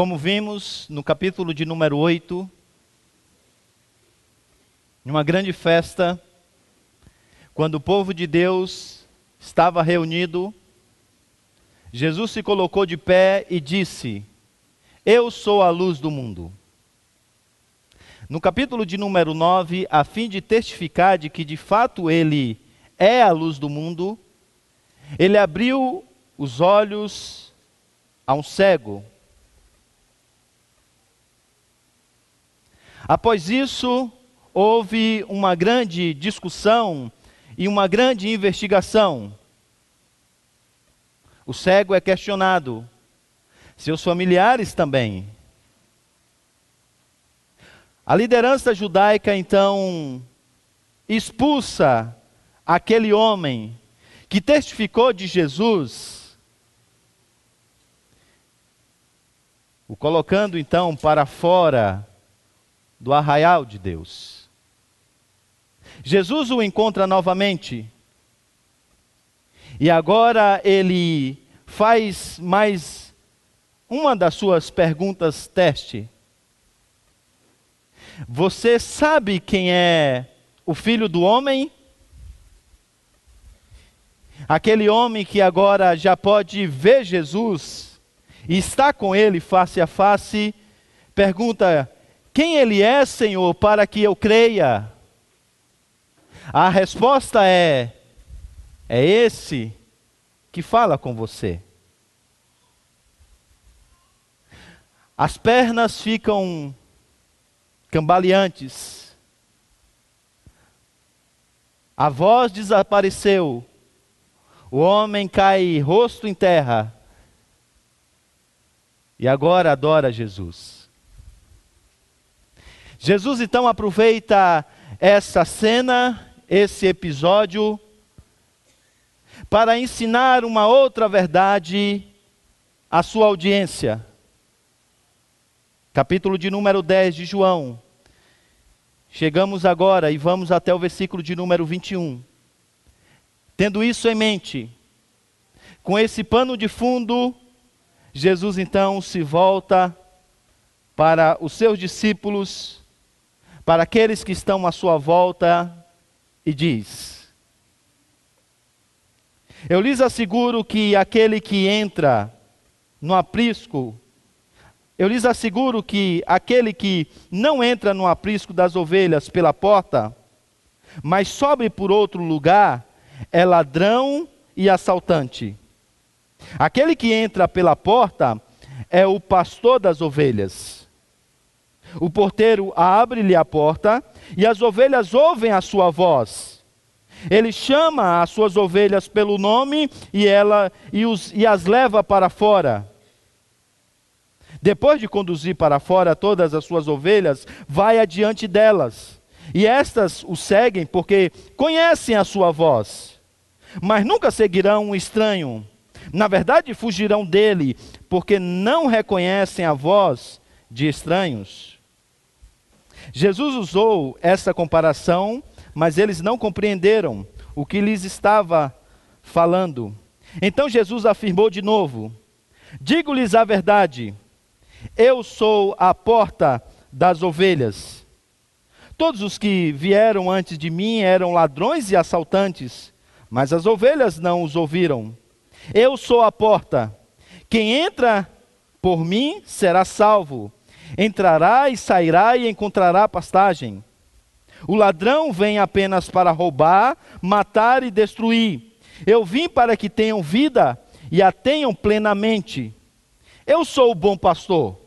Como vimos no capítulo de número 8, numa grande festa, quando o povo de Deus estava reunido, Jesus se colocou de pé e disse: Eu sou a luz do mundo. No capítulo de número 9, a fim de testificar de que de fato ele é a luz do mundo, ele abriu os olhos a um cego. Após isso, houve uma grande discussão e uma grande investigação. O cego é questionado, seus familiares também. A liderança judaica então expulsa aquele homem que testificou de Jesus, o colocando então para fora do arraial de Deus. Jesus o encontra novamente. E agora ele faz mais uma das suas perguntas teste. Você sabe quem é o filho do homem? Aquele homem que agora já pode ver Jesus e está com ele face a face, pergunta: Quem ele é, Senhor, para que eu creia? A resposta é: É esse que fala com você. As pernas ficam cambaleantes. A voz desapareceu. O homem cai rosto em terra. E agora adora Jesus. Jesus então aproveita essa cena esse episódio para ensinar uma outra verdade à sua audiência. Capítulo de número 10 de João. Chegamos agora e vamos até o versículo de número 21. Tendo isso em mente, com esse pano de fundo, Jesus então se volta para os seus discípulos, para aqueles que estão à sua volta, e diz: Eu lhes asseguro que aquele que entra no aprisco, eu lhes asseguro que aquele que não entra no aprisco das ovelhas pela porta, mas sobe por outro lugar, é ladrão e assaltante. Aquele que entra pela porta é o pastor das ovelhas. O porteiro abre-lhe a porta e as ovelhas ouvem a sua voz. Ele chama as suas ovelhas pelo nome e ela e, os, e as leva para fora. Depois de conduzir para fora todas as suas ovelhas, vai adiante delas. E estas o seguem porque conhecem a sua voz. Mas nunca seguirão um estranho. Na verdade, fugirão dele, porque não reconhecem a voz de estranhos. Jesus usou essa comparação, mas eles não compreenderam o que lhes estava falando. Então Jesus afirmou de novo: Digo-lhes a verdade, eu sou a porta das ovelhas. Todos os que vieram antes de mim eram ladrões e assaltantes, mas as ovelhas não os ouviram. Eu sou a porta. Quem entra por mim será salvo entrará e sairá e encontrará pastagem. O ladrão vem apenas para roubar, matar e destruir. Eu vim para que tenham vida e a tenham plenamente. Eu sou o bom pastor.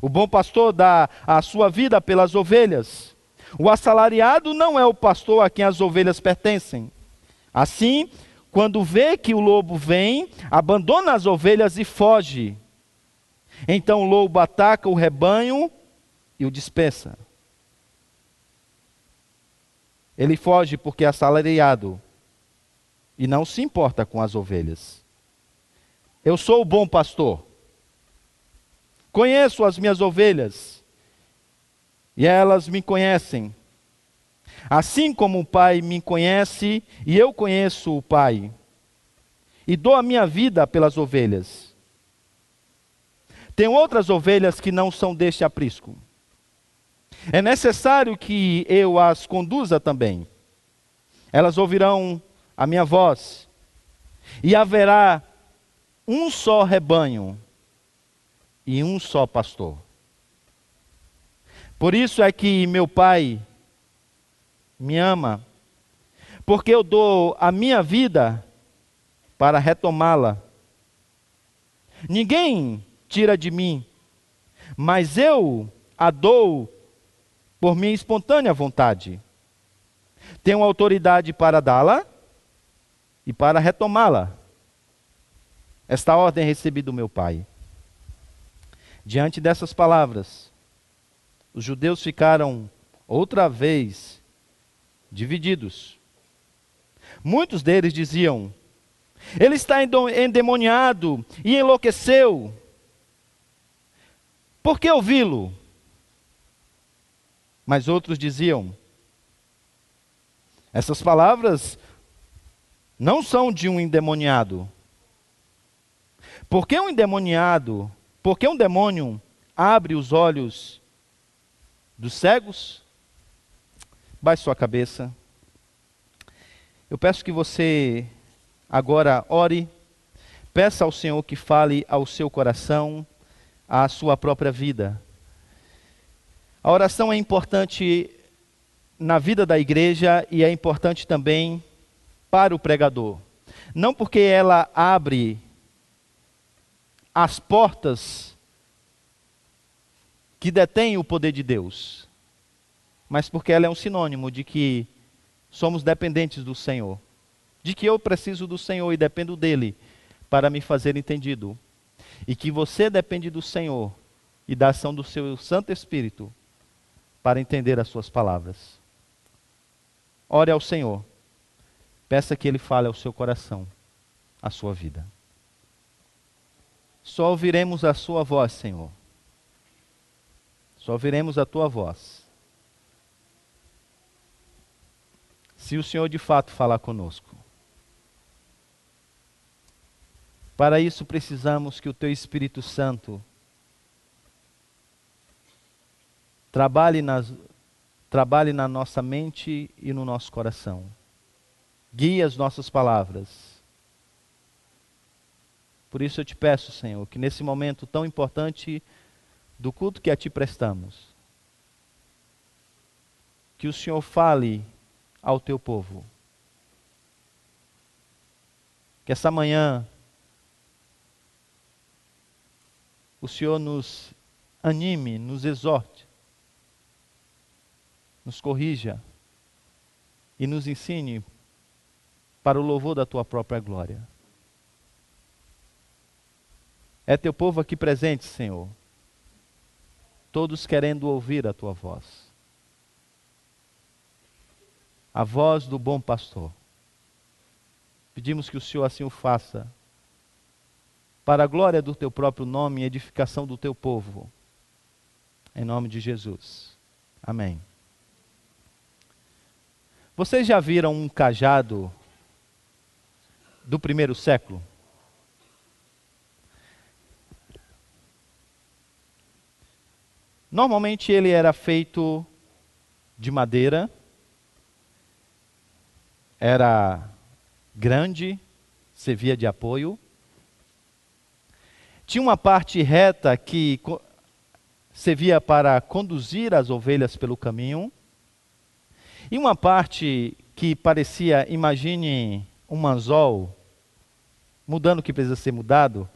O bom pastor dá a sua vida pelas ovelhas. O assalariado não é o pastor a quem as ovelhas pertencem. Assim, quando vê que o lobo vem, abandona as ovelhas e foge. Então o lobo ataca o rebanho e o dispersa. Ele foge porque é assalariado e não se importa com as ovelhas. Eu sou o bom pastor. Conheço as minhas ovelhas e elas me conhecem. Assim como o Pai me conhece e eu conheço o Pai, e dou a minha vida pelas ovelhas. Tem outras ovelhas que não são deste aprisco. É necessário que eu as conduza também. Elas ouvirão a minha voz, e haverá um só rebanho e um só pastor. Por isso é que meu Pai me ama, porque eu dou a minha vida para retomá-la. Ninguém tira de mim, mas eu a dou por minha espontânea vontade. Tenho autoridade para dá-la e para retomá-la. Esta ordem recebi do meu pai. Diante dessas palavras, os judeus ficaram outra vez divididos. Muitos deles diziam: Ele está endemoniado e enlouqueceu. Por que ouvi-lo? Mas outros diziam: Essas palavras não são de um endemoniado. Porque um endemoniado, porque um demônio abre os olhos dos cegos? Baixe sua cabeça. Eu peço que você agora ore, peça ao Senhor que fale ao seu coração, à sua própria vida. A oração é importante na vida da igreja e é importante também para o pregador. Não porque ela abre as portas que detêm o poder de Deus, mas porque ela é um sinônimo de que somos dependentes do Senhor, de que eu preciso do Senhor e dependo dele para me fazer entendido, e que você depende do Senhor e da ação do seu Santo Espírito para entender as suas palavras. Ore ao Senhor. Peça que Ele fale ao seu coração, à sua vida. Só ouviremos a Sua voz, Senhor. Só ouviremos a Tua voz. Se o Senhor de fato falar conosco. Para isso precisamos que o Teu Espírito Santo trabalhe, nas, trabalhe na nossa mente e no nosso coração. Guie as nossas palavras. Por isso eu te peço, Senhor, que nesse momento tão importante do culto que a Ti prestamos, que o Senhor fale ao Teu povo. Que essa manhã o Senhor nos anime, nos exorte nos corrija e nos ensine para o louvor da tua própria glória. É teu povo aqui presente, Senhor, todos querendo ouvir a tua voz. A voz do bom pastor. Pedimos que o Senhor assim o faça, para a glória do teu próprio nome e edificação do teu povo. Em nome de Jesus. Amém. Vocês já viram um cajado do primeiro século? Normalmente ele era feito de madeira, era grande, servia de apoio. Tinha uma parte reta que servia para conduzir as ovelhas pelo caminho e uma parte que parecia, imagine um anzol, mudando o que precisa ser mudado,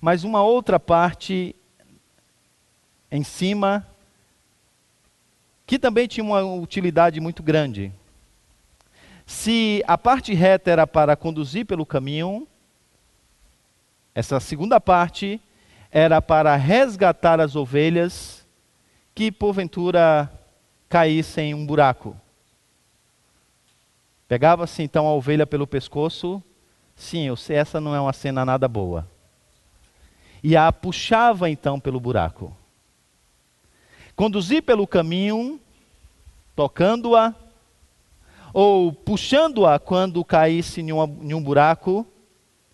mas uma outra parte em cima, que também tinha uma utilidade muito grande. Se a parte reta era para conduzir pelo caminho, essa segunda parte era para resgatar as ovelhas que porventura caíssem em um buraco. Pegava-se então a ovelha pelo pescoço. Sim, eu sei, essa não é uma cena nada boa. E a puxava então pelo buraco. Conduzir pelo caminho, tocando-a, ou puxando-a quando caísse em, em um buraco,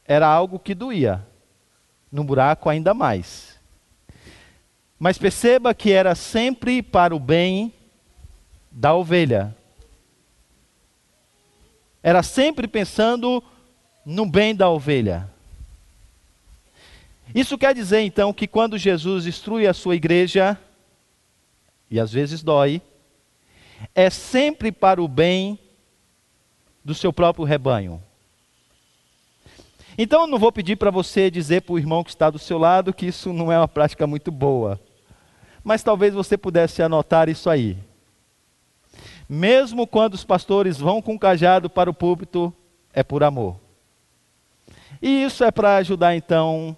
era algo que doía. No buraco, ainda mais. Mas perceba que era sempre para o bem da ovelha. Era sempre pensando no bem da ovelha. Isso quer dizer então que quando Jesus instrui a sua igreja, e às vezes dói, é sempre para o bem do seu próprio rebanho. Então eu não vou pedir para você dizer para o irmão que está do seu lado que isso não é uma prática muito boa. Mas talvez você pudesse anotar isso aí. Mesmo quando os pastores vão com cajado para o púlpito, é por amor. E isso é para ajudar então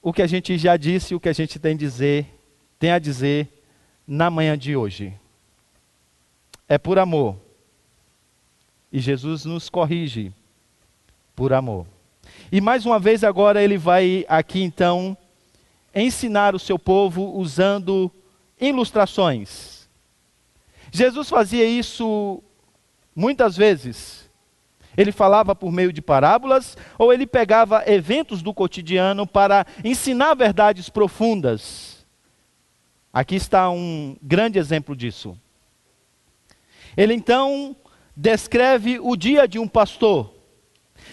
o que a gente já disse, o que a gente tem, dizer, tem a dizer na manhã de hoje. É por amor. E Jesus nos corrige por amor. E mais uma vez agora ele vai aqui então ensinar o seu povo usando ilustrações. Jesus fazia isso muitas vezes. Ele falava por meio de parábolas ou ele pegava eventos do cotidiano para ensinar verdades profundas. Aqui está um grande exemplo disso. Ele então descreve o dia de um pastor.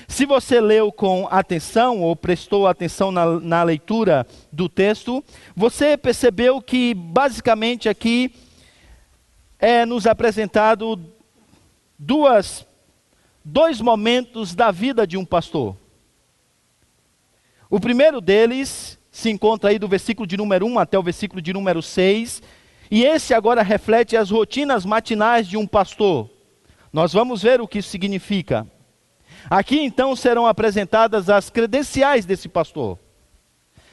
Se você leu com atenção ou prestou atenção na, na leitura do texto, você percebeu que basicamente aqui é nos apresentado duas, dois momentos da vida de um pastor. O primeiro deles se encontra aí do versículo de número 1 até o versículo de número 6, e esse agora reflete as rotinas matinais de um pastor. Nós vamos ver o que isso significa. Aqui então serão apresentadas as credenciais desse pastor.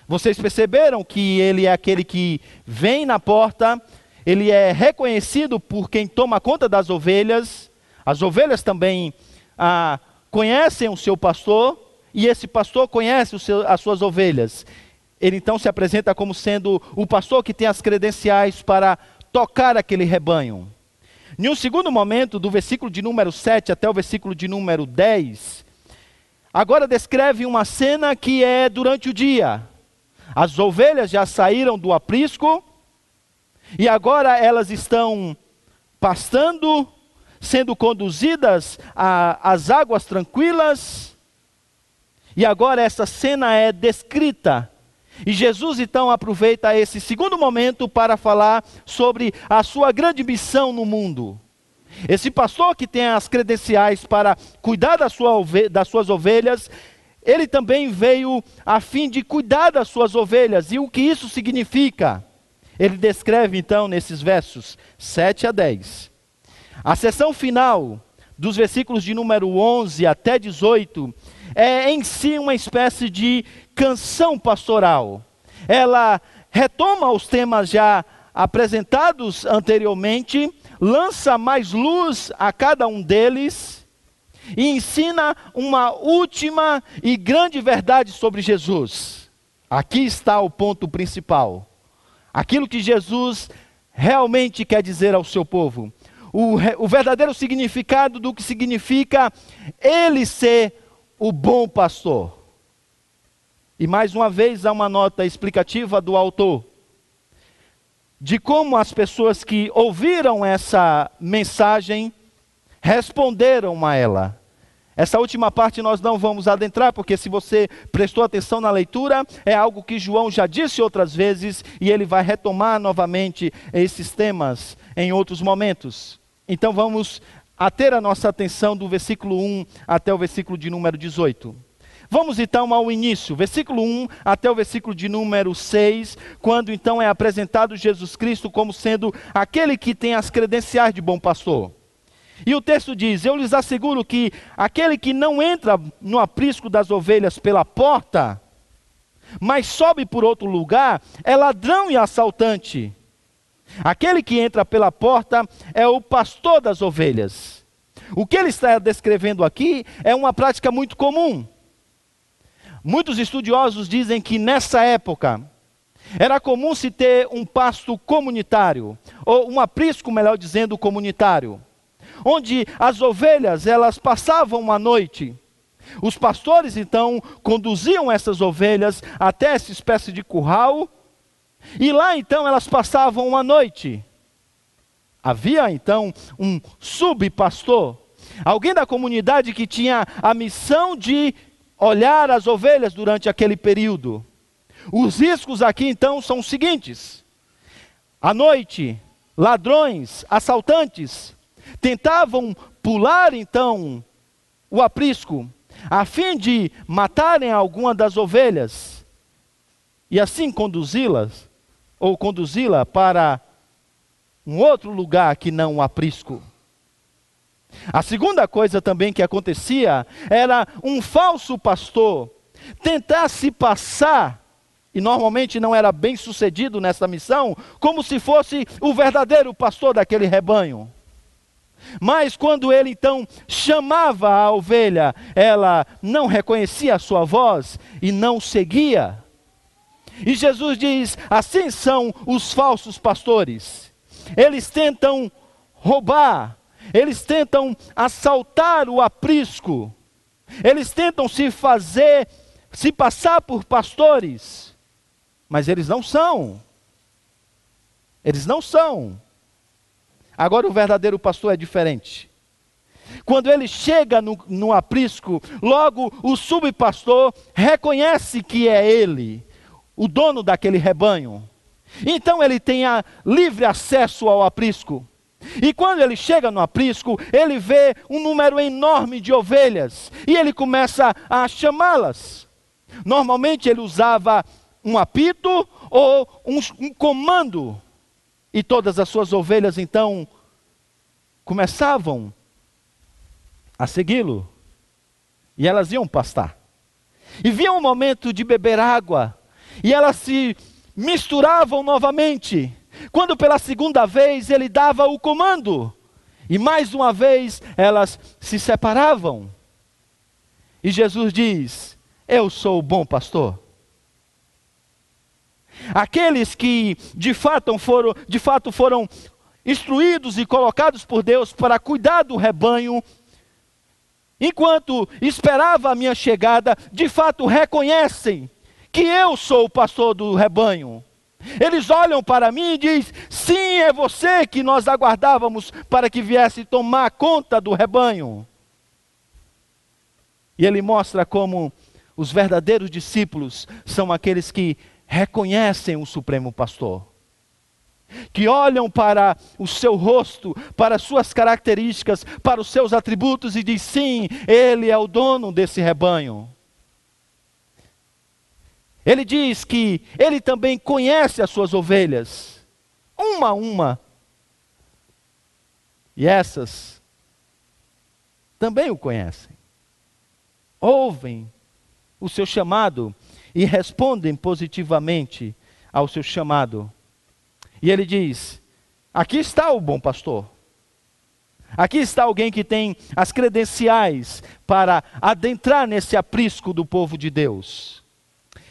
Vocês perceberam que ele é aquele que vem na porta, ele é reconhecido por quem toma conta das ovelhas, as ovelhas também ah, conhecem o seu pastor, e esse pastor conhece seu, as suas ovelhas. Ele então se apresenta como sendo o pastor que tem as credenciais para tocar aquele rebanho. Em um segundo momento, do versículo de número 7 até o versículo de número 10, agora descreve uma cena que é durante o dia. As ovelhas já saíram do aprisco e agora elas estão pastando, sendo conduzidas às águas tranquilas. E agora essa cena é descrita e Jesus então aproveita esse segundo momento para falar sobre a sua grande missão no mundo. Esse pastor que tem as credenciais para cuidar da sua das suas ovelhas, ele também veio a fim de cuidar das suas ovelhas. E o que isso significa? Ele descreve então nesses versos 7 a 10. A sessão final, dos versículos de número 11 até 18, é em si uma espécie de canção pastoral. Ela retoma os temas já apresentados anteriormente, lança mais luz a cada um deles e ensina uma última e grande verdade sobre Jesus. Aqui está o ponto principal. Aquilo que Jesus realmente quer dizer ao seu povo. O, o verdadeiro significado do que significa ele ser o bom pastor. E mais uma vez há uma nota explicativa do autor de como as pessoas que ouviram essa mensagem responderam a ela. Essa última parte nós não vamos adentrar, porque se você prestou atenção na leitura, é algo que João já disse outras vezes e ele vai retomar novamente esses temas em outros momentos. Então vamos a ter a nossa atenção do versículo 1 até o versículo de número 18. Vamos então ao início, versículo 1 até o versículo de número 6, quando então é apresentado Jesus Cristo como sendo aquele que tem as credenciais de bom pastor. E o texto diz: Eu lhes asseguro que aquele que não entra no aprisco das ovelhas pela porta, mas sobe por outro lugar, é ladrão e assaltante. Aquele que entra pela porta é o pastor das ovelhas. O que ele está descrevendo aqui é uma prática muito comum. Muitos estudiosos dizem que nessa época era comum se ter um pasto comunitário, ou um aprisco, melhor dizendo, comunitário, onde as ovelhas elas passavam a noite. Os pastores então conduziam essas ovelhas até essa espécie de curral, E lá então elas passavam uma noite. Havia então um subpastor, alguém da comunidade que tinha a missão de olhar as ovelhas durante aquele período. Os riscos aqui então são os seguintes: à noite, ladrões, assaltantes tentavam pular então o aprisco, a fim de matarem alguma das ovelhas e assim conduzi-las ou conduzi-la para um outro lugar que não o aprisco. A segunda coisa também que acontecia era um falso pastor tentar se passar, e normalmente não era bem sucedido nessa missão, como se fosse o verdadeiro pastor daquele rebanho. Mas quando ele então chamava a ovelha, ela não reconhecia a sua voz e não seguia. E Jesus diz: assim são os falsos pastores. Eles tentam roubar, eles tentam assaltar o aprisco, eles tentam se fazer, se passar por pastores, mas eles não são. Eles não são. Agora o verdadeiro pastor é diferente. Quando ele chega no, no aprisco, logo o subpastor reconhece que é ele, o dono daquele rebanho. Então ele tem livre acesso ao aprisco. E quando ele chega no aprisco, ele vê um número enorme de ovelhas e ele começa a chamá-las. Normalmente ele usava um apito ou um, um comando e todas as suas ovelhas então começavam a segui-lo. E elas iam pastar. E vinha um momento de beber água. E elas se misturavam novamente. Quando pela segunda vez ele dava o comando. E mais uma vez elas se separavam. E Jesus diz: Eu sou o bom pastor. Aqueles que de fato foram, de fato foram instruídos e colocados por Deus para cuidar do rebanho, enquanto esperava a minha chegada, de fato reconhecem que eu sou o pastor do rebanho. Eles olham para mim e dizem: Sim, é você que nós aguardávamos para que viesse tomar conta do rebanho. E ele mostra como os verdadeiros discípulos são aqueles que reconhecem o Supremo Pastor, que olham para o seu rosto, para as suas características, para os seus atributos e dizem: sim, Ele é o dono desse rebanho. Ele diz que ele também conhece as suas ovelhas, uma a uma. E essas também o conhecem. Ouvem o seu chamado e respondem positivamente ao seu chamado. E ele diz: Aqui está o bom pastor. Aqui está alguém que tem as credenciais para adentrar nesse aprisco do povo de Deus.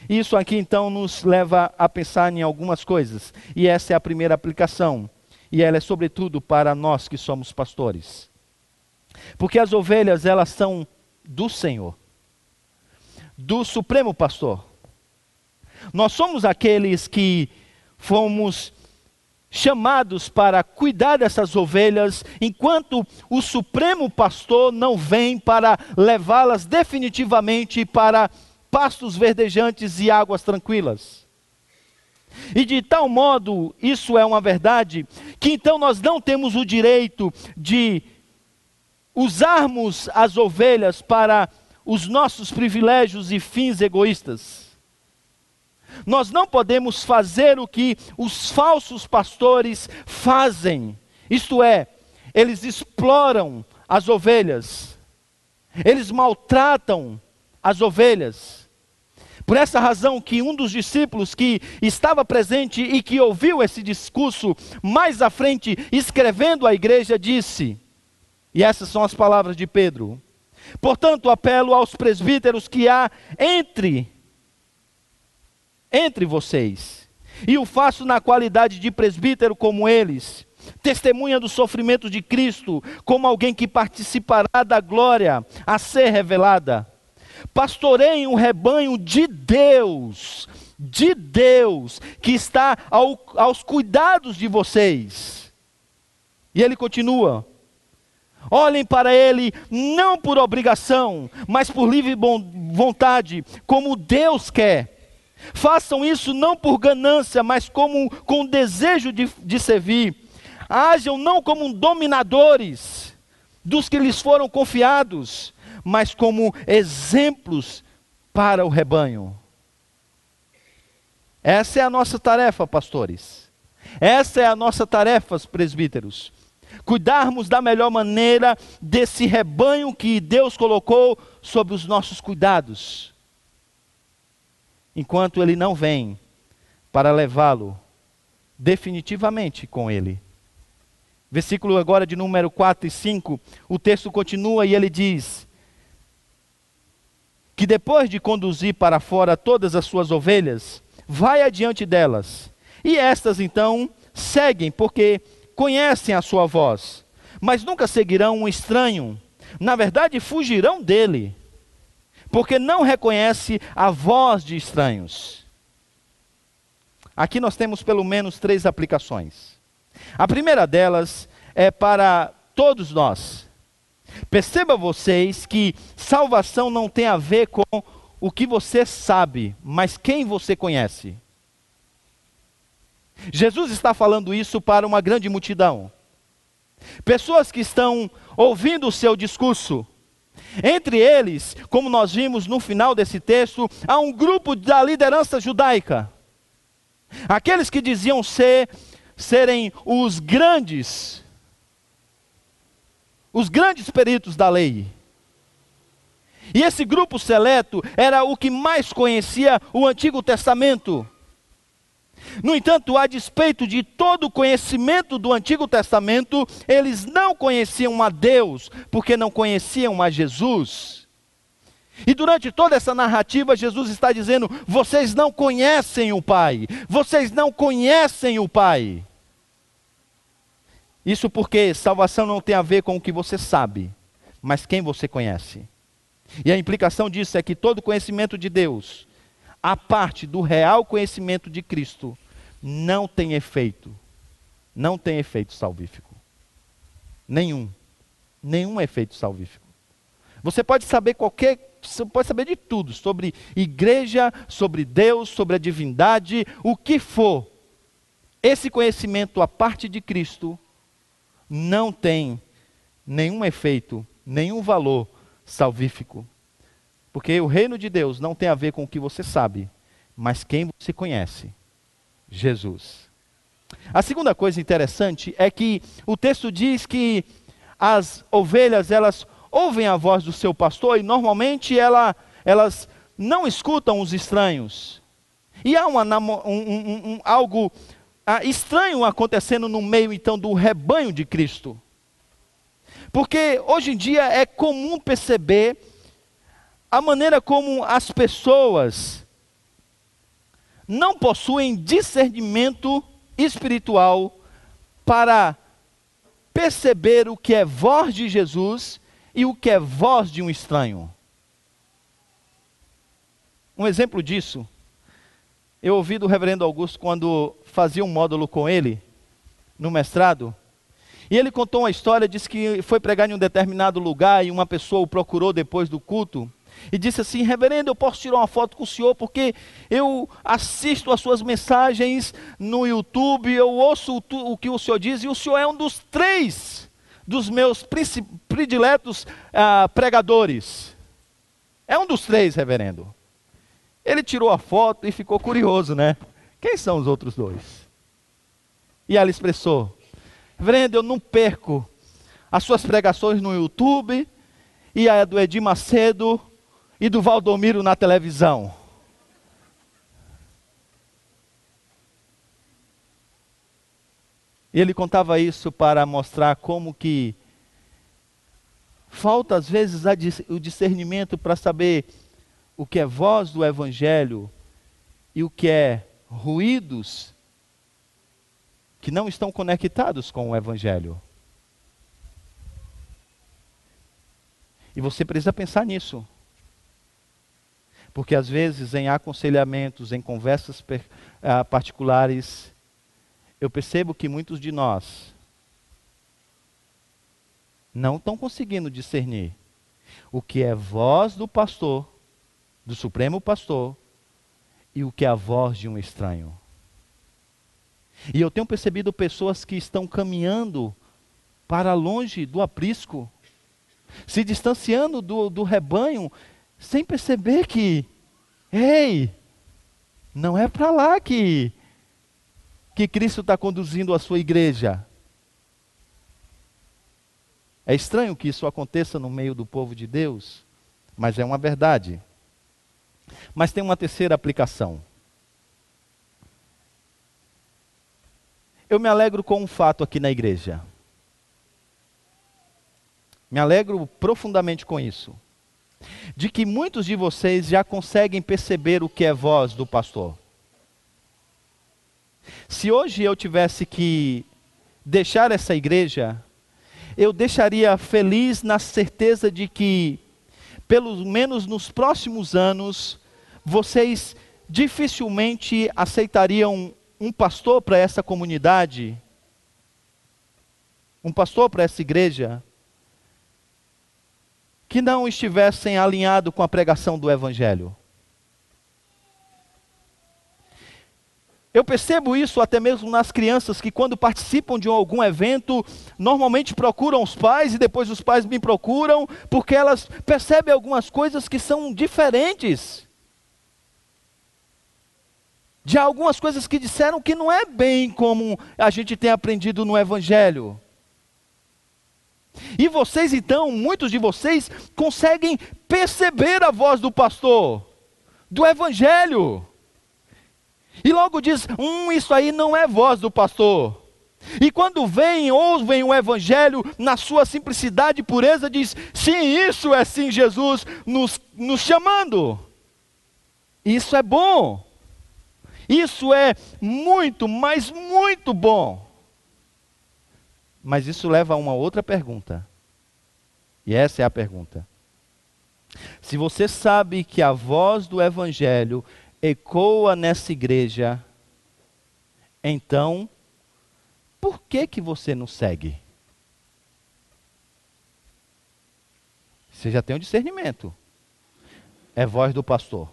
Isso aqui então nos leva a pensar em algumas coisas, e essa é a primeira aplicação, e ela é sobretudo para nós que somos pastores. Porque as ovelhas, elas são do Senhor, do Supremo Pastor. Nós somos aqueles que fomos chamados para cuidar dessas ovelhas, enquanto o Supremo Pastor não vem para levá-las definitivamente para pastos verdejantes e águas tranquilas. E de tal modo, isso é uma verdade, que então nós não temos o direito de usarmos as ovelhas para os nossos privilégios e fins egoístas. Nós não podemos fazer o que os falsos pastores fazem, isto é, eles exploram as ovelhas, eles maltratam as ovelhas. Por essa razão que um dos discípulos que estava presente e que ouviu esse discurso mais à frente, escrevendo à igreja, disse, e essas são as palavras de Pedro: Portanto, apelo aos presbíteros que há entre entre vocês. E o faço na qualidade de presbítero como eles, testemunha do sofrimento de Cristo, como alguém que participará da glória a ser revelada. Pastoreiem o rebanho de Deus de Deus que está ao, aos cuidados de vocês. E ele continua: Olhem para ele não por obrigação, mas por livre vontade, como Deus quer. Façam isso não por ganância, mas como com desejo de, de servir. Hajam não como dominadores dos que lhes foram confiados, mas como exemplos para o rebanho. Essa é a nossa tarefa, pastores. Essa é a nossa tarefa, presbíteros cuidarmos da melhor maneira desse rebanho que Deus colocou sob os nossos cuidados, enquanto Ele não vem para levá-lo definitivamente com Ele. Versículo agora de número 4 e 5, o texto continua e ele diz: Que depois de conduzir para fora todas as suas ovelhas, vai adiante delas, e estas então seguem, porque conhecem a sua voz, mas nunca seguirão um estranho. Na verdade, fugirão dele, porque não reconhece a voz de estranhos. Aqui nós temos pelo menos três aplicações. A primeira delas é para todos nós. Perceba vocês que salvação não tem a ver com o que você sabe, mas quem você conhece. Jesus está falando isso para uma grande multidão. Pessoas que estão ouvindo o seu discurso. Entre eles, como nós vimos no final desse texto, há um grupo da liderança judaica. Aqueles que diziam ser serem os grandes os grandes peritos da lei. E esse grupo seleto era o que mais conhecia o Antigo Testamento. No entanto, a despeito de todo o conhecimento do Antigo Testamento, eles não conheciam a Deus, porque não conheciam a Jesus. E durante toda essa narrativa, Jesus está dizendo: vocês não conhecem o Pai, vocês não conhecem o Pai. Isso porque salvação não tem a ver com o que você sabe, mas quem você conhece. E a implicação disso é que todo conhecimento de Deus a parte do real conhecimento de Cristo, não tem efeito. Não tem efeito salvífico. Nenhum. Nenhum efeito salvífico. Você pode saber qualquer, você pode saber de tudo, sobre igreja, sobre Deus, sobre a divindade, o que for. Esse conhecimento a parte de Cristo não tem nenhum efeito, nenhum valor salvífico. Porque o reino de Deus não tem a ver com o que você sabe, mas quem você conhece: Jesus. A segunda coisa interessante é que o texto diz que as ovelhas, elas ouvem a voz do seu pastor e normalmente ela, elas não escutam os estranhos. E há uma, um, um, um, algo ah, estranho acontecendo no meio então do rebanho de Cristo. Porque hoje em dia é comum perceber a maneira como as pessoas não possuem discernimento espiritual para perceber o que é voz de Jesus e o que é voz de um estranho. Um exemplo disso, eu ouvi do reverendo Augusto quando fazia um módulo com ele, no mestrado, e ele contou uma história, disse que foi pregar em um determinado lugar e uma pessoa o procurou depois do culto e disse assim: Reverendo, eu posso tirar uma foto com o senhor porque eu assisto as suas mensagens no YouTube, eu ouço o, o que o senhor diz e o senhor é um dos três dos meus prediletos ah, pregadores. É um dos três, reverendo. Ele tirou a foto e ficou curioso, né? Quem são os outros dois? E ela expressou: Reverendo, eu não perco as suas pregações no YouTube e a do Edir Macedo e do Valdomiro na televisão. E ele contava isso para mostrar como que falta às vezes o discernimento para saber o que é voz do evangelho e o que é ruídos que não estão conectados com o evangelho. E você precisa pensar nisso. Porque às vezes em aconselhamentos, em conversas uh, particulares, eu percebo que muitos de nós não estão conseguindo discernir o que é voz do pastor, do Supremo Pastor, e o que é a voz de um estranho. E eu tenho percebido pessoas que estão caminhando para longe do aprisco, se distanciando do, do rebanho, sem perceber que, ei, não é para lá que, que Cristo está conduzindo a sua igreja. É estranho que isso aconteça no meio do povo de Deus, mas é uma verdade. Mas tem uma terceira aplicação. Eu me alegro com um fato aqui na igreja. Me alegro profundamente com isso. De que muitos de vocês já conseguem perceber o que é voz do pastor. Se hoje eu tivesse que deixar essa igreja, eu deixaria feliz na certeza de que, pelo menos nos próximos anos, vocês dificilmente aceitariam um pastor para essa comunidade, um pastor para essa igreja, que não estivessem alinhado com a pregação do Evangelho. Eu percebo isso até mesmo nas crianças que, quando participam de algum evento, normalmente procuram os pais e depois os pais me procuram, porque elas percebem algumas coisas que são diferentes. De algumas coisas que disseram que não é bem como a gente tem aprendido no Evangelho. E vocês, então, muitos de vocês, conseguem perceber a voz do pastor, do Evangelho. E logo diz: hum, isso aí não é voz do pastor. E quando vem, ouvem o Evangelho na sua simplicidade e pureza, diz: sim, isso é sim Jesus nos, nos chamando. Isso é bom. Isso é muito, mas muito bom. Mas isso leva a uma outra pergunta. E essa é a pergunta. Se você sabe que a voz do Evangelho ecoa nessa igreja, então, por que que você não segue? Você já tem o discernimento. É voz do pastor.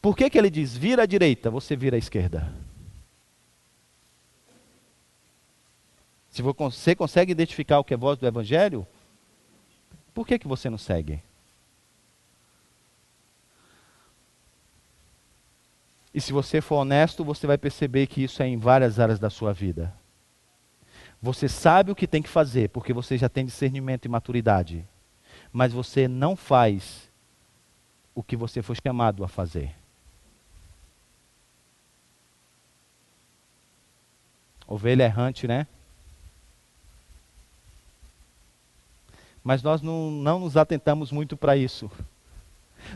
Por que que ele diz, vira à direita, você vira à esquerda? Se você consegue identificar o que é voz do evangelho, por que que você não segue? E se você for honesto, você vai perceber que isso é em várias áreas da sua vida. Você sabe o que tem que fazer, porque você já tem discernimento e maturidade. Mas você não faz o que você foi chamado a fazer. Ovelha errante, né? Mas nós não, não nos atentamos muito para isso.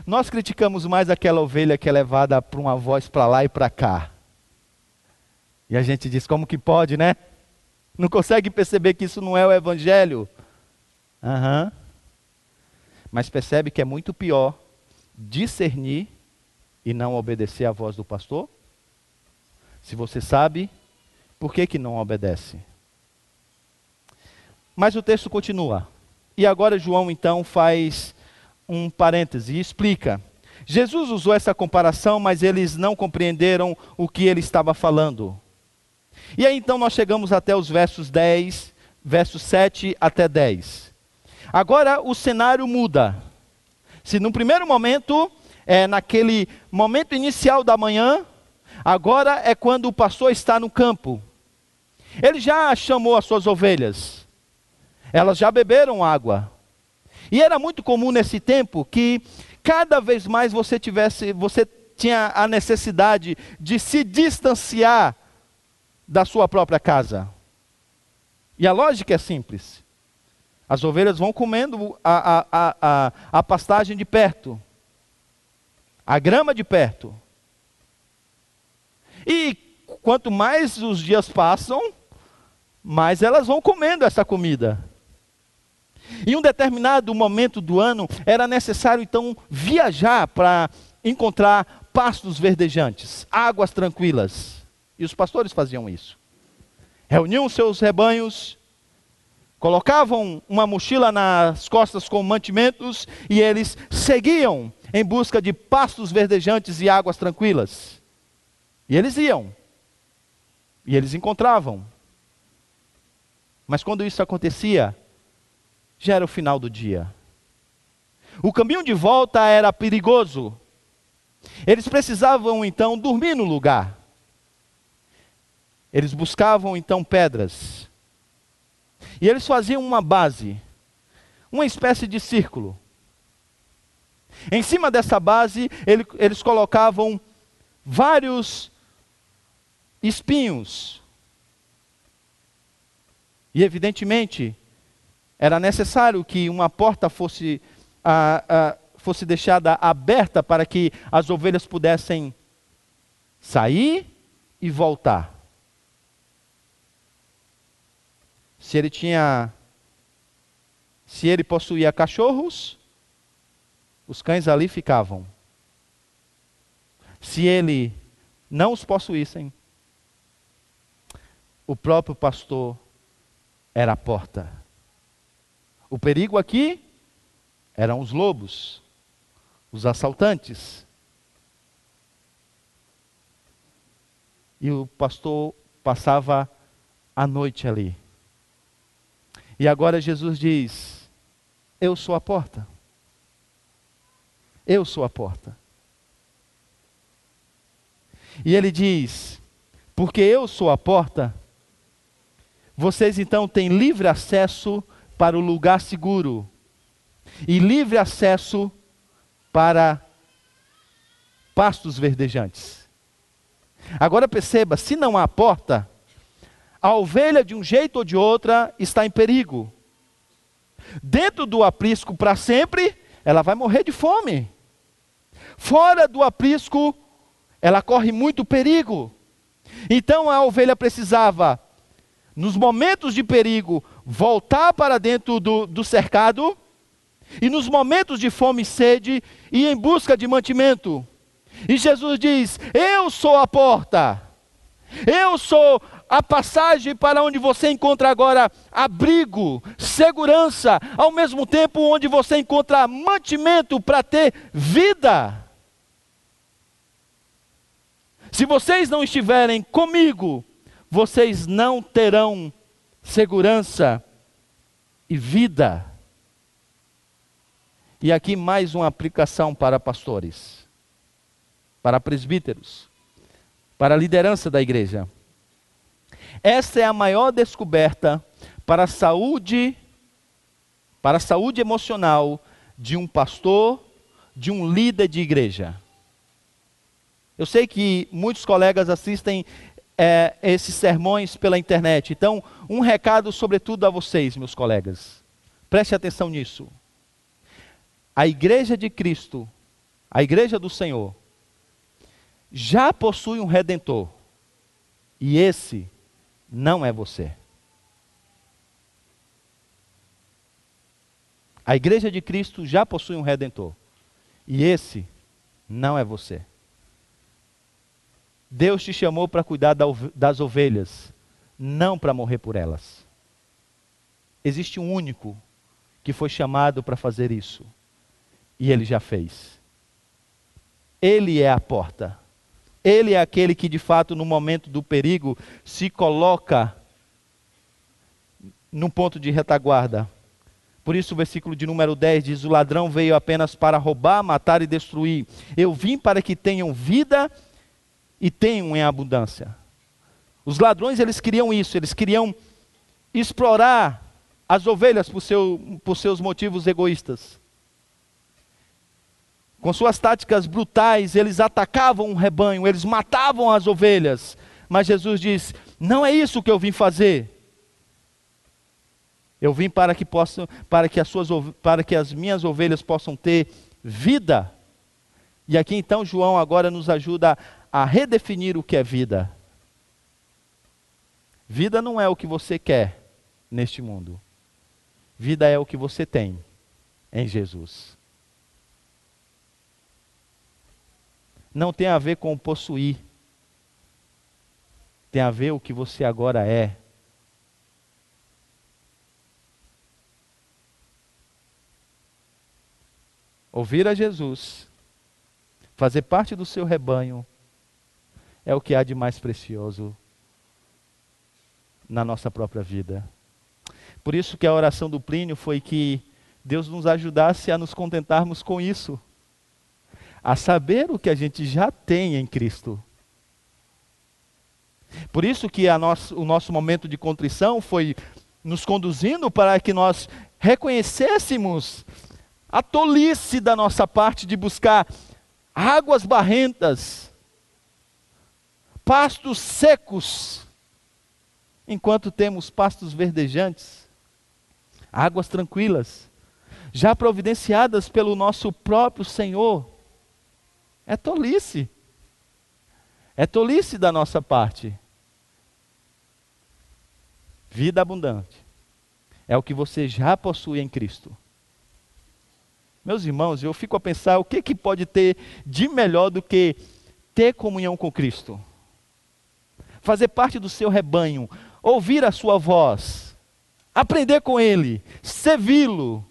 Nós criticamos mais aquela ovelha que é levada por uma voz para lá e para cá. E a gente diz: como que pode, né? Não consegue perceber que isso não é o Evangelho? Aham. Uhum. Mas percebe que é muito pior discernir e não obedecer à voz do pastor? Se você sabe, por que, que não obedece? Mas o texto continua. E agora João então faz um parêntese e explica. Jesus usou essa comparação, mas eles não compreenderam o que ele estava falando. E aí então nós chegamos até os versos 10, versos 7 até 10. Agora o cenário muda. Se no primeiro momento, é naquele momento inicial da manhã, agora é quando o pastor está no campo. Ele já chamou as suas ovelhas. Elas já beberam água. E era muito comum nesse tempo que cada vez mais você tivesse, você tinha a necessidade de se distanciar da sua própria casa. E a lógica é simples. As ovelhas vão comendo a, a, a, a, pastagem de perto, a grama de perto. E quanto mais os dias passam, mais elas vão comendo essa comida. Em um determinado momento do ano, era necessário então viajar para encontrar pastos verdejantes, águas tranquilas. E os pastores faziam isso. Reuniam seus rebanhos, colocavam uma mochila nas costas com mantimentos e eles seguiam em busca de pastos verdejantes e águas tranquilas. E eles iam. E eles encontravam. Mas quando isso acontecia, já era o final do dia. O caminho de volta era perigoso. Eles precisavam então dormir no lugar. Eles buscavam então pedras. E eles faziam uma base, uma espécie de círculo. Em cima dessa base, ele, eles colocavam vários espinhos. E evidentemente, era necessário que uma porta fosse, fosse deixada aberta para que as ovelhas pudessem sair e voltar. Se ele tinha. Se ele possuía cachorros, os cães ali ficavam. Se ele não os possuíssem, o próprio pastor era a porta. O perigo aqui eram os lobos, os assaltantes. E o pastor passava a noite ali. E agora Jesus diz: Eu sou a porta. Eu sou a porta. E ele diz: Porque eu sou a porta, vocês então têm livre acesso para o lugar seguro e livre acesso para pastos verdejantes. Agora perceba: se não há porta, a ovelha de um jeito ou de outra está em perigo. Dentro do aprisco para sempre, ela vai morrer de fome. Fora do aprisco, ela corre muito perigo. Então a ovelha precisava, nos momentos de perigo, voltar para dentro do, do cercado, e nos momentos de fome e sede, ir em busca de mantimento. E Jesus diz: Eu sou a porta, eu sou a passagem para onde você encontra agora abrigo, segurança, ao mesmo tempo onde você encontra mantimento para ter vida. Se vocês não estiverem comigo, vocês não terão segurança e vida. E aqui mais uma aplicação para pastores, para presbíteros, para a liderança da igreja. Essa é a maior descoberta para a saúde, para a saúde emocional de um pastor, de um líder de igreja. Eu sei que muitos colegas assistem é, esses sermões pela internet. Então, um recado sobretudo a vocês, meus colegas. Preste atenção nisso. A igreja de Cristo, a igreja do Senhor, já possui um redentor. E esse não é você. A igreja de Cristo já possui um redentor. E esse não é você. Deus te chamou para cuidar das ovelhas, não para morrer por elas. Existe um único que foi chamado para fazer isso. E ele já fez. Ele é a porta. Ele é aquele que, de fato, no momento do perigo, se coloca no ponto de retaguarda. Por isso, o versículo de número 10 diz: O ladrão veio apenas para roubar, matar e destruir. Eu vim para que tenham vida e tenham em abundância. Os ladrões, eles queriam isso, eles queriam explorar as ovelhas por, seu, por seus motivos egoístas. Com suas táticas brutais, eles atacavam o rebanho, eles matavam as ovelhas. Mas Jesus diz: Não é isso que eu vim fazer. Eu vim para que possam, para que as suas, para que as minhas ovelhas possam ter vida. E aqui então João agora nos ajuda a redefinir o que é vida. Vida não é o que você quer neste mundo. Vida é o que você tem em Jesus. Não tem a ver com possuir. Tem a ver o que você agora é. Ouvir a Jesus, fazer parte do seu rebanho, é o que há de mais precioso na nossa própria vida. Por isso que a oração do Plínio foi que Deus nos ajudasse a nos contentarmos com isso, a saber o que a gente já tem em Cristo. Por isso que nosso, o nosso momento de contrição foi nos conduzindo para que nós reconhecêssemos a tolice da nossa parte de buscar águas barrentas, pastos secos, enquanto temos pastos verdejantes águas tranquilas, já providenciadas pelo nosso próprio Senhor. É tolice. É tolice da nossa parte. Vida abundante é o que você já possui em Cristo. Meus irmãos, eu fico a pensar o que, que pode ter de melhor do que ter comunhão com Cristo, fazer parte do seu rebanho, ouvir a sua voz aprender com ele, servi-lo.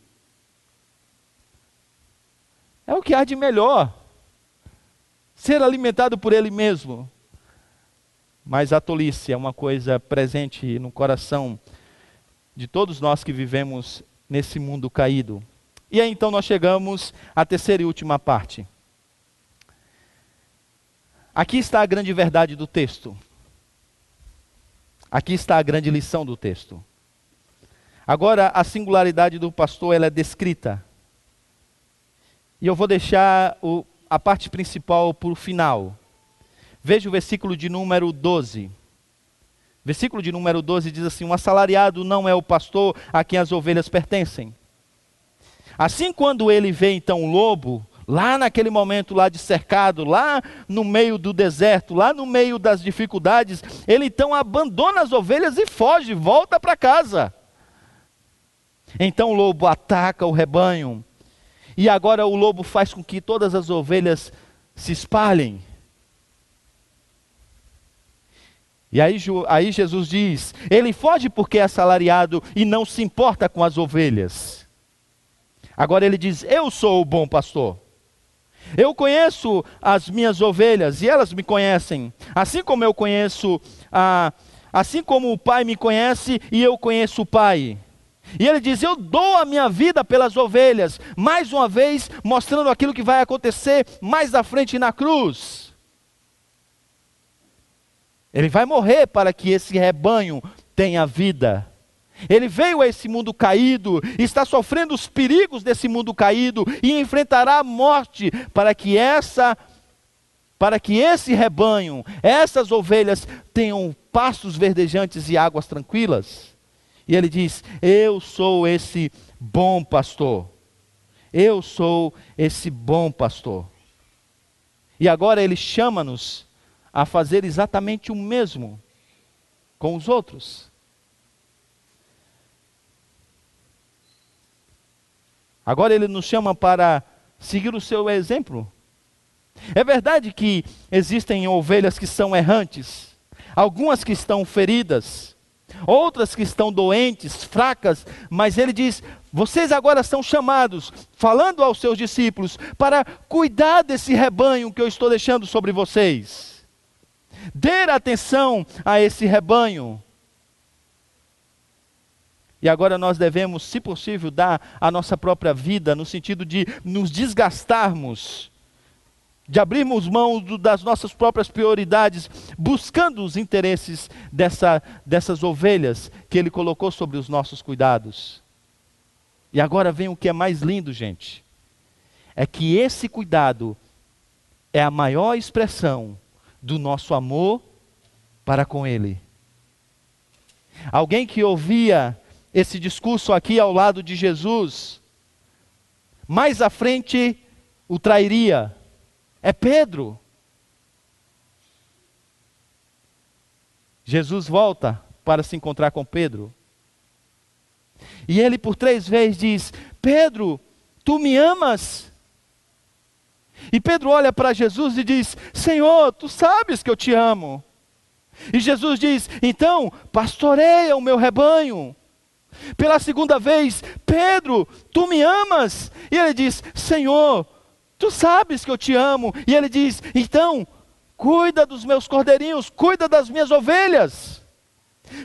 É o que há de melhor. Ser alimentado por ele mesmo. Mas a tolice é uma coisa presente no coração de todos nós que vivemos nesse mundo caído. E aí então nós chegamos à terceira e última parte. Aqui está a grande verdade do texto. Aqui está a grande lição do texto. Agora, a singularidade do pastor ela é descrita. E eu vou deixar o, a parte principal para o final. Veja o versículo de número 12. Versículo de número 12 diz assim: Um assalariado não é o pastor a quem as ovelhas pertencem. Assim, quando ele vê então o lobo, lá naquele momento lá de cercado, lá no meio do deserto, lá no meio das dificuldades, ele então abandona as ovelhas e foge, volta para casa. Então o lobo ataca o rebanho. E agora o lobo faz com que todas as ovelhas se espalhem. E aí, aí Jesus diz: ele foge porque é assalariado e não se importa com as ovelhas. Agora ele diz: Eu sou o bom pastor. Eu conheço as minhas ovelhas e elas me conhecem, assim como eu conheço a, assim como o Pai me conhece e eu conheço o Pai. E ele diz: Eu dou a minha vida pelas ovelhas, mais uma vez mostrando aquilo que vai acontecer mais à frente na cruz. Ele vai morrer para que esse rebanho tenha vida. Ele veio a esse mundo caído, está sofrendo os perigos desse mundo caído e enfrentará a morte para que essa para que esse rebanho, essas ovelhas tenham pastos verdejantes e águas tranquilas. E ele diz: Eu sou esse bom pastor. Eu sou esse bom pastor. E agora ele chama-nos a fazer exatamente o mesmo com os outros. Agora ele nos chama para seguir o seu exemplo. É verdade que existem ovelhas que são errantes, algumas que estão feridas, outras que estão doentes, fracas, mas ele diz: vocês agora são chamados, falando aos seus discípulos, para cuidar desse rebanho que eu estou deixando sobre vocês. Dê atenção a esse rebanho. E agora nós devemos, se possível, dar a nossa própria vida, no sentido de nos desgastarmos de abrirmos mão do, das nossas próprias prioridades, buscando os interesses dessa, dessas ovelhas que Ele colocou sobre os nossos cuidados. E agora vem o que é mais lindo, gente: é que esse cuidado é a maior expressão do nosso amor para com Ele. Alguém que ouvia esse discurso aqui ao lado de Jesus, mais à frente o trairia é Pedro. Jesus volta para se encontrar com Pedro. E ele por três vezes diz: Pedro, tu me amas? E Pedro olha para Jesus e diz: Senhor, tu sabes que eu te amo. E Jesus diz: Então, pastoreia o meu rebanho. Pela segunda vez, Pedro, tu me amas? E ele diz: Senhor, tu sabes que eu te amo. E ele diz: Então, cuida dos meus cordeirinhos, cuida das minhas ovelhas.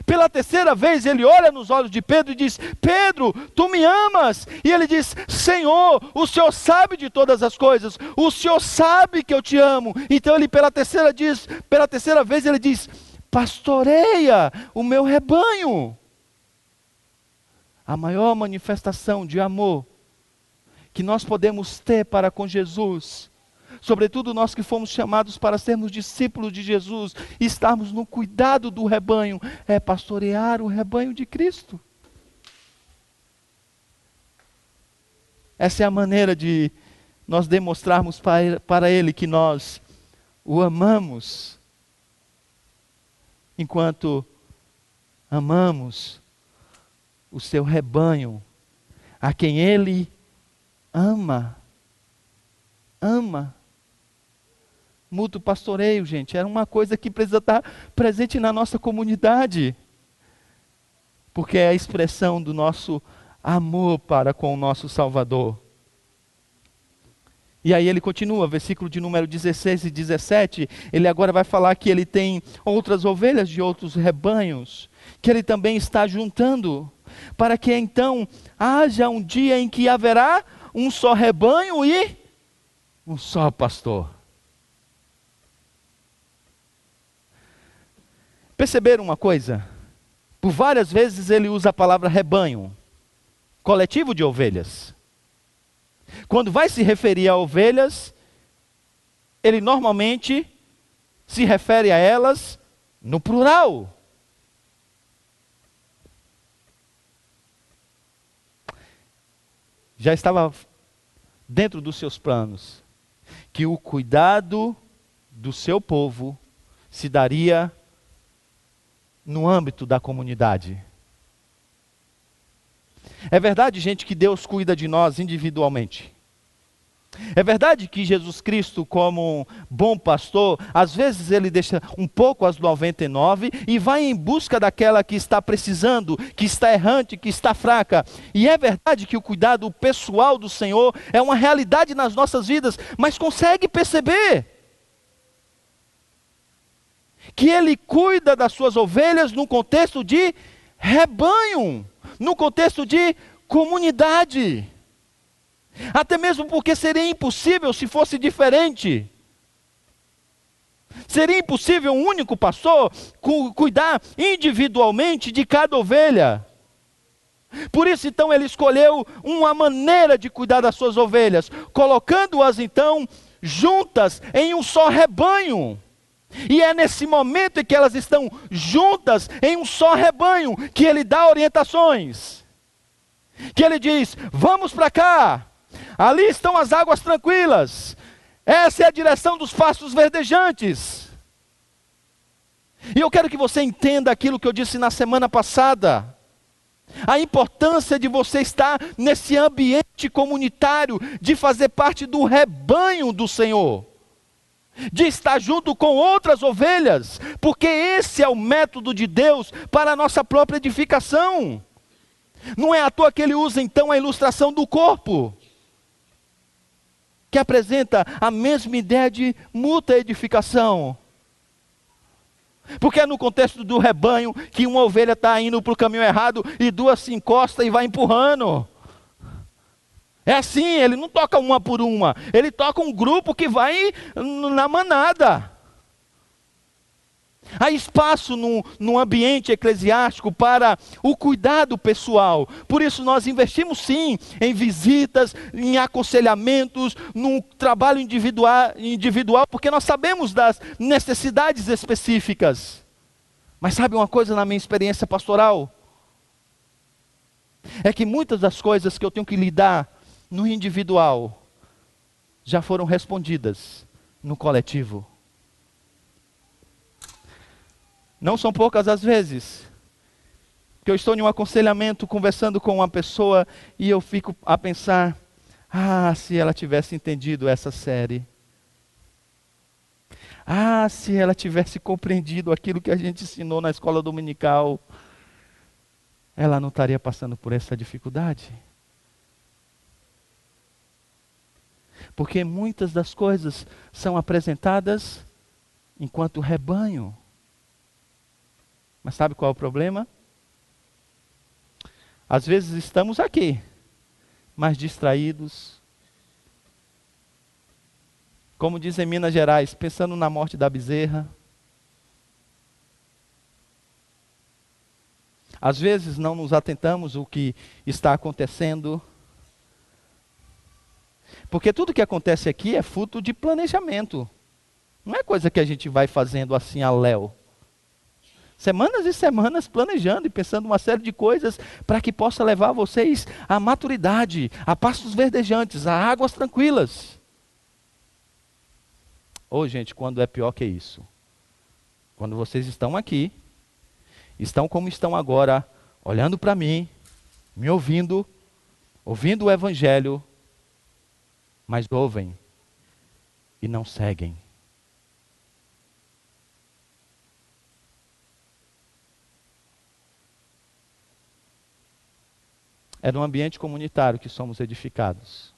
Pela terceira vez ele olha nos olhos de Pedro e diz: Pedro, tu me amas? E ele diz: Senhor, o Senhor sabe de todas as coisas, o Senhor sabe que eu te amo. Então ele pela terceira diz, pela terceira vez ele diz: Pastoreia o meu rebanho. A maior manifestação de amor que nós podemos ter para com Jesus sobretudo nós que fomos chamados para sermos discípulos de Jesus e estarmos no cuidado do rebanho, é pastorear o rebanho de Cristo. Essa é a maneira de nós demonstrarmos para Ele que nós o amamos, enquanto amamos o seu rebanho, a quem Ele ama. Ama mútuo pastoreio, gente. Era uma coisa que precisa estar presente na nossa comunidade. Porque é a expressão do nosso amor para com o nosso Salvador. E aí ele continua, versículo de número 16 e 17, ele agora vai falar que ele tem outras ovelhas de outros rebanhos, que ele também está juntando, para que então haja um dia em que haverá um só rebanho e um só pastor. Perceberam uma coisa? Por várias vezes ele usa a palavra rebanho, coletivo de ovelhas. Quando vai se referir a ovelhas, ele normalmente se refere a elas no plural. Já estava dentro dos seus planos que o cuidado do seu povo se daria no âmbito da comunidade. É verdade, gente, que Deus cuida de nós individualmente. É verdade que Jesus Cristo, como bom pastor, às vezes ele deixa um pouco as 99 e vai em busca daquela que está precisando, que está errante, que está fraca. E é verdade que o cuidado pessoal do Senhor é uma realidade nas nossas vidas, mas consegue perceber que ele cuida das suas ovelhas no contexto de rebanho, no contexto de comunidade. Até mesmo porque seria impossível se fosse diferente. Seria impossível um único pastor cu cuidar individualmente de cada ovelha. Por isso, então, ele escolheu uma maneira de cuidar das suas ovelhas, colocando-as então juntas em um só rebanho. E é nesse momento em que elas estão juntas em um só rebanho que ele dá orientações. Que ele diz: "Vamos para cá. Ali estão as águas tranquilas. Essa é a direção dos pastos verdejantes." E eu quero que você entenda aquilo que eu disse na semana passada. A importância de você estar nesse ambiente comunitário, de fazer parte do rebanho do Senhor de estar junto com outras ovelhas, porque esse é o método de Deus para a nossa própria edificação. Não é à toa que ele usa então a ilustração do corpo, que apresenta a mesma ideia de mútua edificação. Porque é no contexto do rebanho que uma ovelha está indo para o caminho errado e duas se encosta e vai empurrando. É assim, ele não toca uma por uma, ele toca um grupo que vai na manada. Há espaço no, no ambiente eclesiástico para o cuidado pessoal. Por isso, nós investimos sim em visitas, em aconselhamentos, no trabalho individual, individual, porque nós sabemos das necessidades específicas. Mas sabe uma coisa na minha experiência pastoral? É que muitas das coisas que eu tenho que lidar no individual já foram respondidas no coletivo. Não são poucas as vezes que eu estou em um aconselhamento conversando com uma pessoa e eu fico a pensar: ah, se ela tivesse entendido essa série. Ah, se ela tivesse compreendido aquilo que a gente ensinou na escola dominical, ela não estaria passando por essa dificuldade. Porque muitas das coisas são apresentadas enquanto rebanho. Mas sabe qual é o problema? Às vezes estamos aqui, mas distraídos. Como diz em Minas Gerais, pensando na morte da bezerra. Às vezes não nos atentamos o que está acontecendo. Porque tudo que acontece aqui é fruto de planejamento. Não é coisa que a gente vai fazendo assim a léu. Semanas e semanas planejando e pensando uma série de coisas para que possa levar vocês à maturidade, a passos verdejantes, a águas tranquilas. Ô, oh, gente, quando é pior que isso? Quando vocês estão aqui, estão como estão agora, olhando para mim, me ouvindo, ouvindo o Evangelho, mas ouvem e não seguem. É no ambiente comunitário que somos edificados.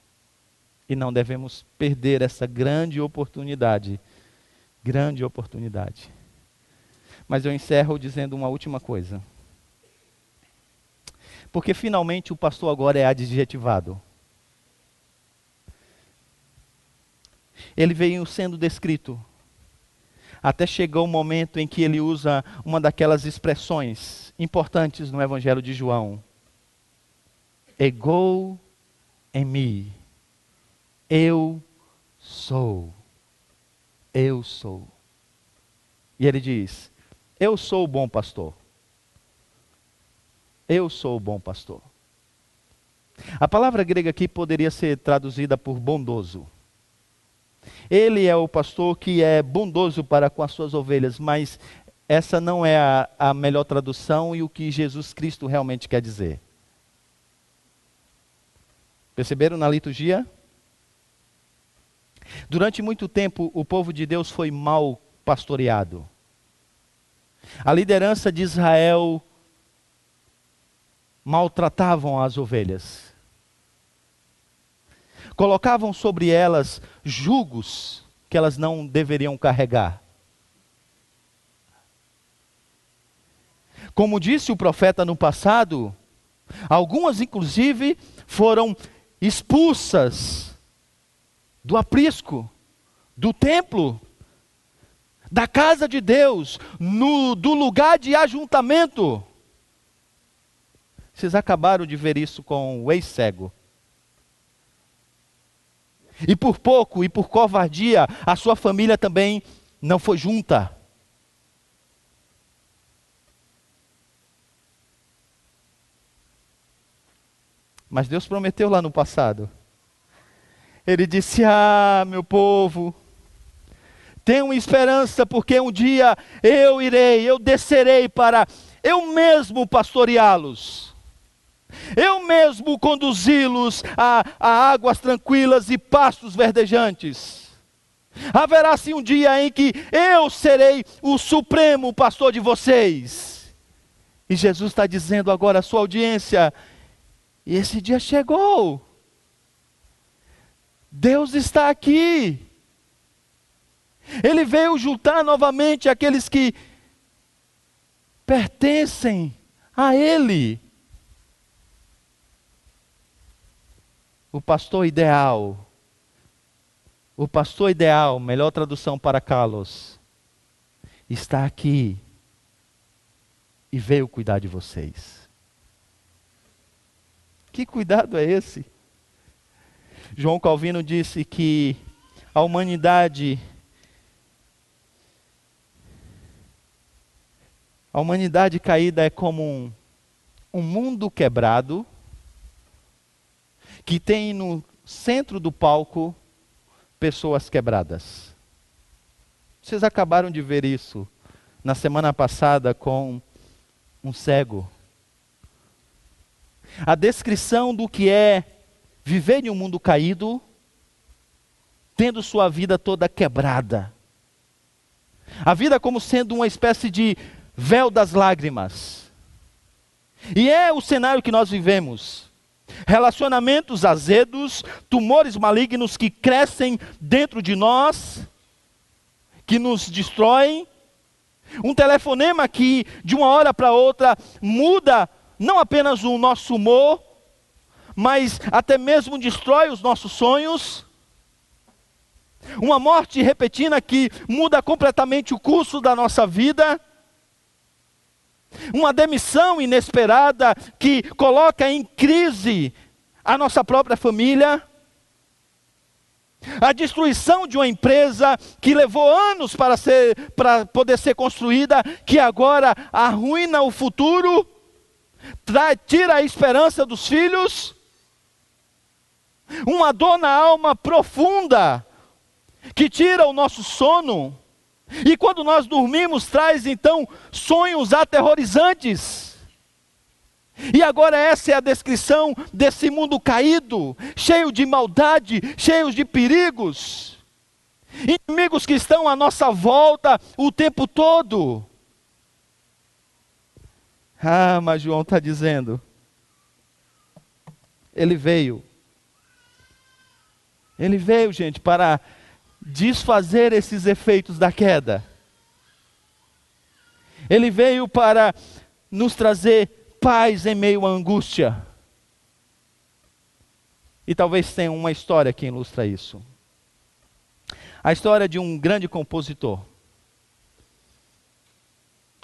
E não devemos perder essa grande oportunidade. Grande oportunidade. Mas eu encerro dizendo uma última coisa. Porque finalmente o pastor agora é adjetivado. Ele veio sendo descrito. Até chegou o momento em que ele usa uma daquelas expressões importantes no Evangelho de João ego em mim. Eu sou. Eu sou. E ele diz: Eu sou o bom pastor. Eu sou o bom pastor. A palavra grega aqui poderia ser traduzida por bondoso. Ele é o pastor que é bondoso para com as suas ovelhas, mas essa não é a, a melhor tradução e o que Jesus Cristo realmente quer dizer. Perceberam na liturgia? Durante muito tempo, o povo de Deus foi mal pastoreado. A liderança de Israel maltratavam as ovelhas. Colocavam sobre elas jugos que elas não deveriam carregar. Como disse o profeta no passado, algumas inclusive foram expulsas do aprisco, do templo, da casa de Deus, no, do lugar de ajuntamento. Vocês acabaram de ver isso com o ex-cego. E por pouco e por covardia, a sua família também não foi junta. Mas Deus prometeu lá no passado. Ele disse: Ah, meu povo, tenham esperança, porque um dia eu irei, eu descerei para eu mesmo pastoreá-los. Eu mesmo conduzi-los a, a águas tranquilas e pastos verdejantes. Haverá sim um dia em que eu serei o supremo pastor de vocês. E Jesus está dizendo agora à sua audiência: e esse dia chegou. Deus está aqui. Ele veio juntar novamente aqueles que pertencem a Ele. O pastor ideal. O pastor ideal, melhor tradução para Carlos, está aqui e veio cuidar de vocês. Que cuidado é esse? João Calvino disse que a humanidade a humanidade caída é como um, um mundo quebrado que tem no centro do palco pessoas quebradas. Vocês acabaram de ver isso na semana passada com um cego a descrição do que é viver em um mundo caído, tendo sua vida toda quebrada. A vida como sendo uma espécie de véu das lágrimas. E é o cenário que nós vivemos. Relacionamentos azedos, tumores malignos que crescem dentro de nós, que nos destroem. Um telefonema que, de uma hora para outra, muda não apenas o nosso humor, mas até mesmo destrói os nossos sonhos. Uma morte repentina que muda completamente o curso da nossa vida. Uma demissão inesperada que coloca em crise a nossa própria família. A destruição de uma empresa que levou anos para, ser, para poder ser construída, que agora arruina o futuro, tira a esperança dos filhos. Uma dor na alma profunda, que tira o nosso sono. E quando nós dormimos, traz então sonhos aterrorizantes. E agora essa é a descrição desse mundo caído, cheio de maldade, cheio de perigos. Inimigos que estão à nossa volta o tempo todo. Ah, mas João está dizendo. Ele veio. Ele veio, gente, para desfazer esses efeitos da queda. Ele veio para nos trazer paz em meio à angústia. E talvez tenha uma história que ilustra isso. A história de um grande compositor,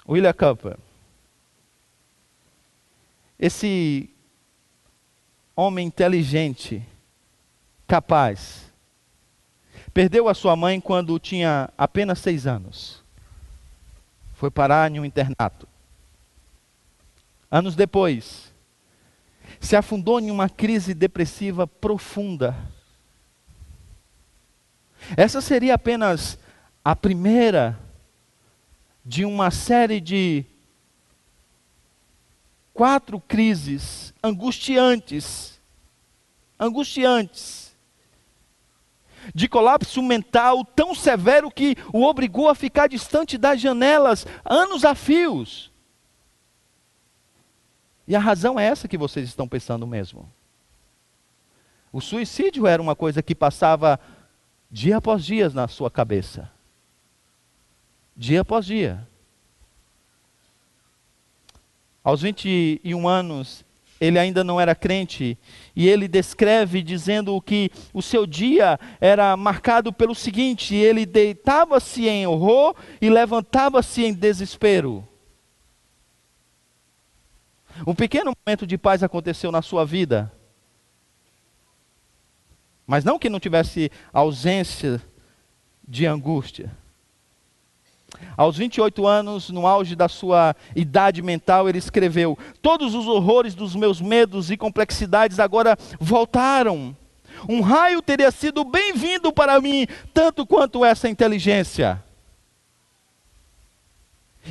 William Cooper. Esse homem inteligente, capaz, Perdeu a sua mãe quando tinha apenas seis anos. Foi parar em um internato. Anos depois, se afundou em uma crise depressiva profunda. Essa seria apenas a primeira de uma série de quatro crises angustiantes, angustiantes, de colapso mental tão severo que o obrigou a ficar distante das janelas anos a fios. E a razão é essa que vocês estão pensando mesmo. O suicídio era uma coisa que passava dia após dia na sua cabeça. Dia após dia. Aos 21 anos, ele ainda não era crente, e ele descreve dizendo que o seu dia era marcado pelo seguinte: ele deitava-se em horror e levantava-se em desespero. Um pequeno momento de paz aconteceu na sua vida, mas não que não tivesse ausência de angústia. Aos 28 anos, no auge da sua idade mental, ele escreveu: Todos os horrores dos meus medos e complexidades agora voltaram. Um raio teria sido bem-vindo para mim, tanto quanto essa inteligência.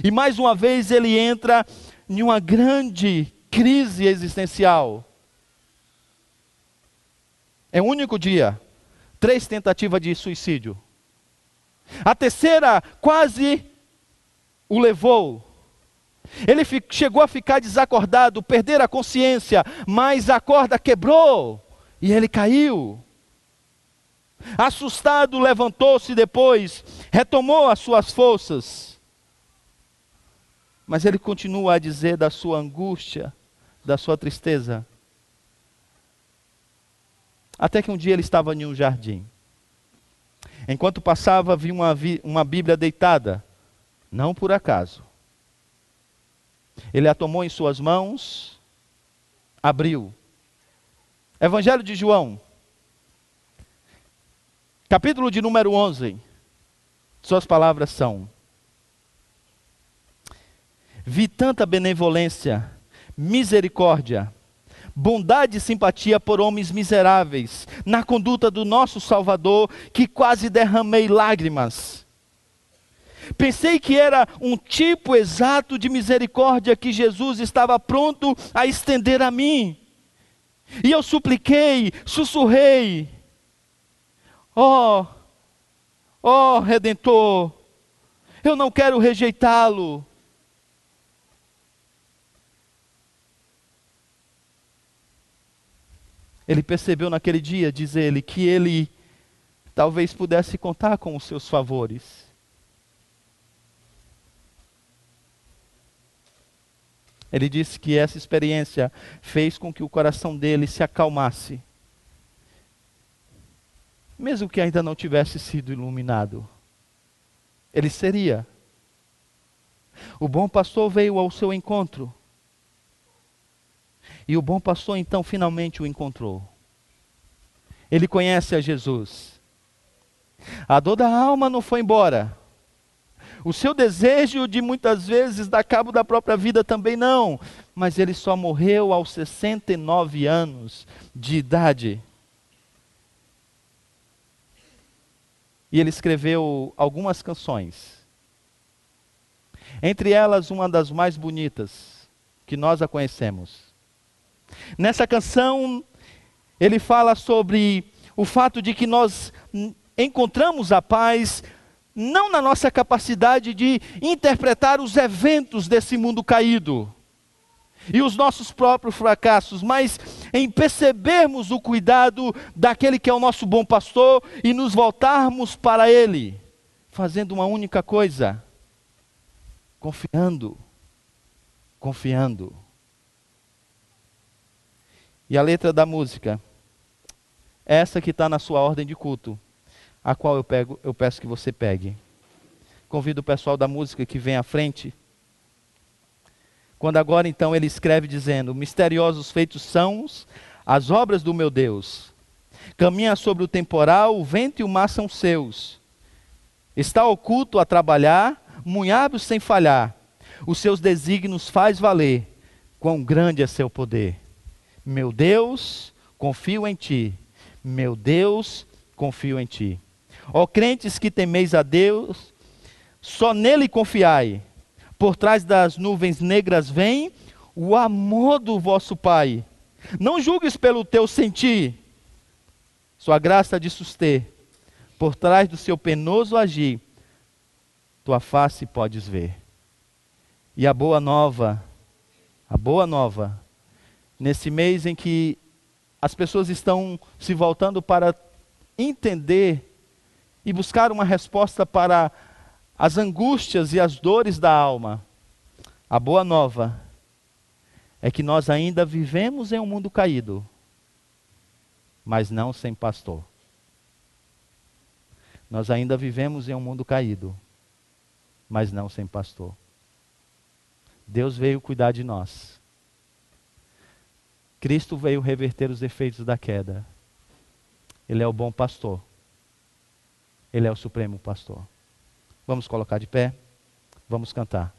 E mais uma vez ele entra em uma grande crise existencial. É o único dia. Três tentativas de suicídio. A terceira quase o levou. Ele chegou a ficar desacordado, perder a consciência, mas a corda quebrou e ele caiu. Assustado, levantou-se depois, retomou as suas forças. Mas ele continua a dizer da sua angústia, da sua tristeza. Até que um dia ele estava em um jardim. Enquanto passava, vi uma, uma Bíblia deitada, não por acaso. Ele a tomou em suas mãos, abriu. Evangelho de João, capítulo de número 11. Suas palavras são: Vi tanta benevolência, misericórdia, bondade e simpatia por homens miseráveis, na conduta do nosso Salvador, que quase derramei lágrimas. Pensei que era um tipo exato de misericórdia que Jesus estava pronto a estender a mim. E eu supliquei, sussurrei: Ó, oh, ó oh, Redentor, eu não quero rejeitá-lo. Ele percebeu naquele dia, diz ele, que ele talvez pudesse contar com os seus favores. Ele disse que essa experiência fez com que o coração dele se acalmasse, mesmo que ainda não tivesse sido iluminado. Ele seria. O bom pastor veio ao seu encontro. E o bom pastor então finalmente o encontrou. Ele conhece a Jesus. A dor da alma não foi embora. O seu desejo de muitas vezes dar cabo da própria vida também não. Mas ele só morreu aos 69 anos de idade. E ele escreveu algumas canções. Entre elas, uma das mais bonitas, que nós a conhecemos. Nessa canção, ele fala sobre o fato de que nós encontramos a paz não na nossa capacidade de interpretar os eventos desse mundo caído e os nossos próprios fracassos, mas em percebermos o cuidado daquele que é o nosso bom pastor e nos voltarmos para ele, fazendo uma única coisa: confiando, confiando. E a letra da música, essa que está na sua ordem de culto a qual eu, pego, eu peço que você pegue. Convido o pessoal da música que vem à frente. Quando agora então ele escreve dizendo: Misteriosos feitos são as obras do meu Deus. Caminha sobre o temporal, o vento e o mar são seus. Está oculto a trabalhar, munhável sem falhar. Os seus desígnios faz valer. Quão grande é seu poder. Meu Deus, confio em ti. Meu Deus, confio em ti. Ó crentes que temeis a Deus, só nele confiai. Por trás das nuvens negras vem o amor do vosso Pai. Não julgues pelo teu sentir, sua graça de suster. Por trás do seu penoso agir, tua face podes ver. E a boa nova, a boa nova, nesse mês em que as pessoas estão se voltando para entender e buscar uma resposta para as angústias e as dores da alma. A boa nova é que nós ainda vivemos em um mundo caído, mas não sem pastor. Nós ainda vivemos em um mundo caído, mas não sem pastor. Deus veio cuidar de nós. Cristo veio reverter os efeitos da queda. Ele é o bom pastor. Ele é o supremo pastor. Vamos colocar de pé? Vamos cantar.